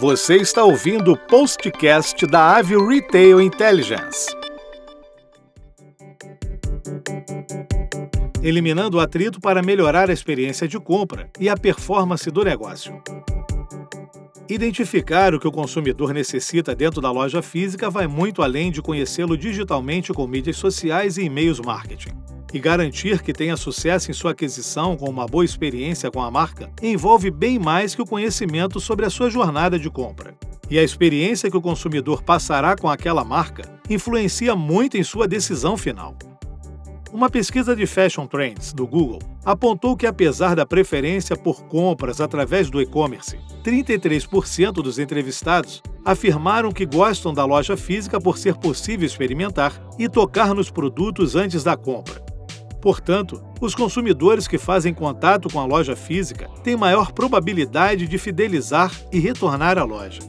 Você está ouvindo o postcast da Avio Retail Intelligence. Eliminando o atrito para melhorar a experiência de compra e a performance do negócio. Identificar o que o consumidor necessita dentro da loja física vai muito além de conhecê-lo digitalmente com mídias sociais e e-mails marketing. E garantir que tenha sucesso em sua aquisição com uma boa experiência com a marca envolve bem mais que o conhecimento sobre a sua jornada de compra. E a experiência que o consumidor passará com aquela marca influencia muito em sua decisão final. Uma pesquisa de Fashion Trends do Google apontou que, apesar da preferência por compras através do e-commerce, 33% dos entrevistados afirmaram que gostam da loja física por ser possível experimentar e tocar nos produtos antes da compra. Portanto, os consumidores que fazem contato com a loja física têm maior probabilidade de fidelizar e retornar à loja.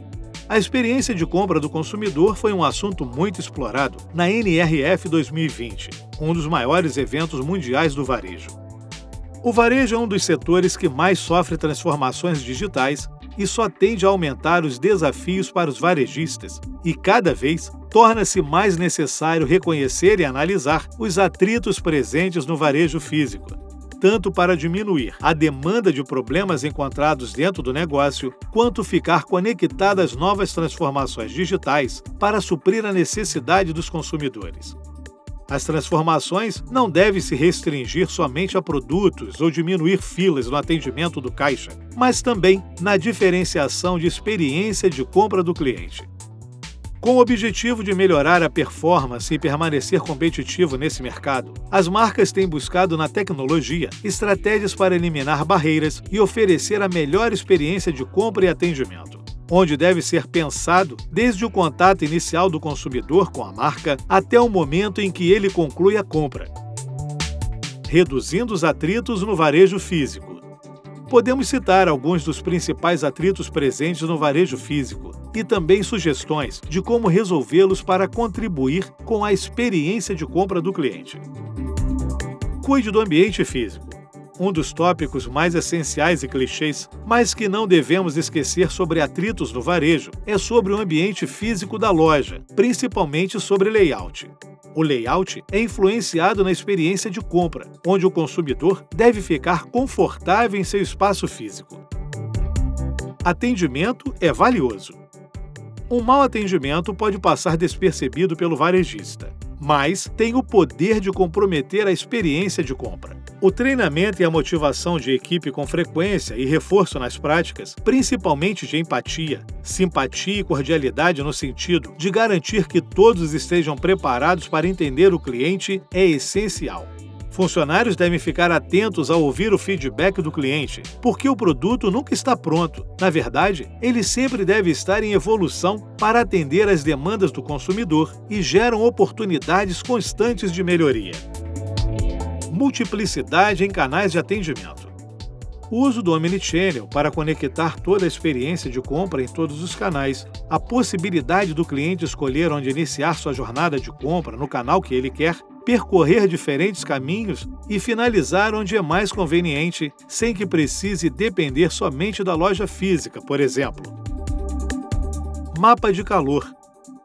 A experiência de compra do consumidor foi um assunto muito explorado na NRF 2020, um dos maiores eventos mundiais do varejo. O varejo é um dos setores que mais sofre transformações digitais e só tende a aumentar os desafios para os varejistas, e cada vez torna-se mais necessário reconhecer e analisar os atritos presentes no varejo físico, tanto para diminuir a demanda de problemas encontrados dentro do negócio, quanto ficar conectado às novas transformações digitais para suprir a necessidade dos consumidores. As transformações não devem se restringir somente a produtos ou diminuir filas no atendimento do caixa, mas também na diferenciação de experiência de compra do cliente. Com o objetivo de melhorar a performance e permanecer competitivo nesse mercado, as marcas têm buscado na tecnologia estratégias para eliminar barreiras e oferecer a melhor experiência de compra e atendimento, onde deve ser pensado desde o contato inicial do consumidor com a marca até o momento em que ele conclui a compra, reduzindo os atritos no varejo físico. Podemos citar alguns dos principais atritos presentes no varejo físico, e também sugestões de como resolvê-los para contribuir com a experiência de compra do cliente. Cuide do ambiente físico. Um dos tópicos mais essenciais e clichês, mas que não devemos esquecer sobre atritos no varejo, é sobre o ambiente físico da loja, principalmente sobre layout. O layout é influenciado na experiência de compra, onde o consumidor deve ficar confortável em seu espaço físico. Atendimento é valioso. Um mau atendimento pode passar despercebido pelo varejista, mas tem o poder de comprometer a experiência de compra. O treinamento e a motivação de equipe com frequência e reforço nas práticas, principalmente de empatia, simpatia e cordialidade no sentido de garantir que todos estejam preparados para entender o cliente, é essencial. Funcionários devem ficar atentos ao ouvir o feedback do cliente, porque o produto nunca está pronto. Na verdade, ele sempre deve estar em evolução para atender às demandas do consumidor e geram oportunidades constantes de melhoria. Multiplicidade em canais de atendimento. O uso do Omnichannel para conectar toda a experiência de compra em todos os canais, a possibilidade do cliente escolher onde iniciar sua jornada de compra no canal que ele quer percorrer diferentes caminhos e finalizar onde é mais conveniente, sem que precise depender somente da loja física, por exemplo. Mapa de calor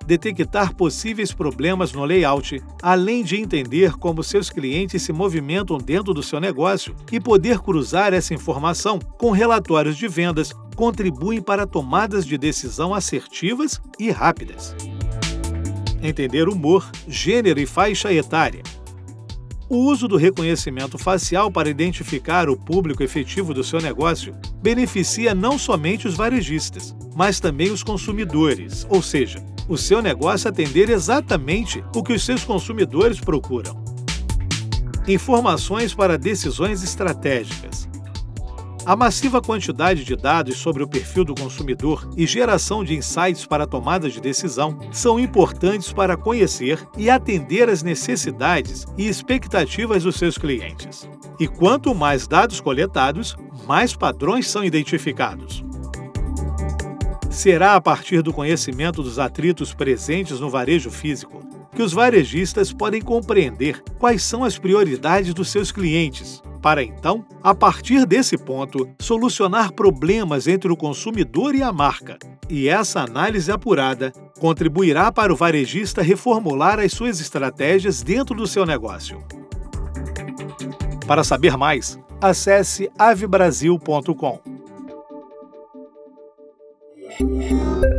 detectar possíveis problemas no layout, além de entender como seus clientes se movimentam dentro do seu negócio e poder cruzar essa informação com relatórios de vendas, contribuem para tomadas de decisão assertivas e rápidas entender humor, gênero e faixa etária. O uso do reconhecimento facial para identificar o público efetivo do seu negócio beneficia não somente os varejistas, mas também os consumidores, ou seja, o seu negócio atender exatamente o que os seus consumidores procuram. Informações para decisões estratégicas. A massiva quantidade de dados sobre o perfil do consumidor e geração de insights para a tomada de decisão são importantes para conhecer e atender às necessidades e expectativas dos seus clientes. E quanto mais dados coletados, mais padrões são identificados. Será a partir do conhecimento dos atritos presentes no varejo físico que os varejistas podem compreender quais são as prioridades dos seus clientes para então, a partir desse ponto, solucionar problemas entre o consumidor e a marca. E essa análise apurada contribuirá para o varejista reformular as suas estratégias dentro do seu negócio. Para saber mais, acesse avebrasil.com. Thank you.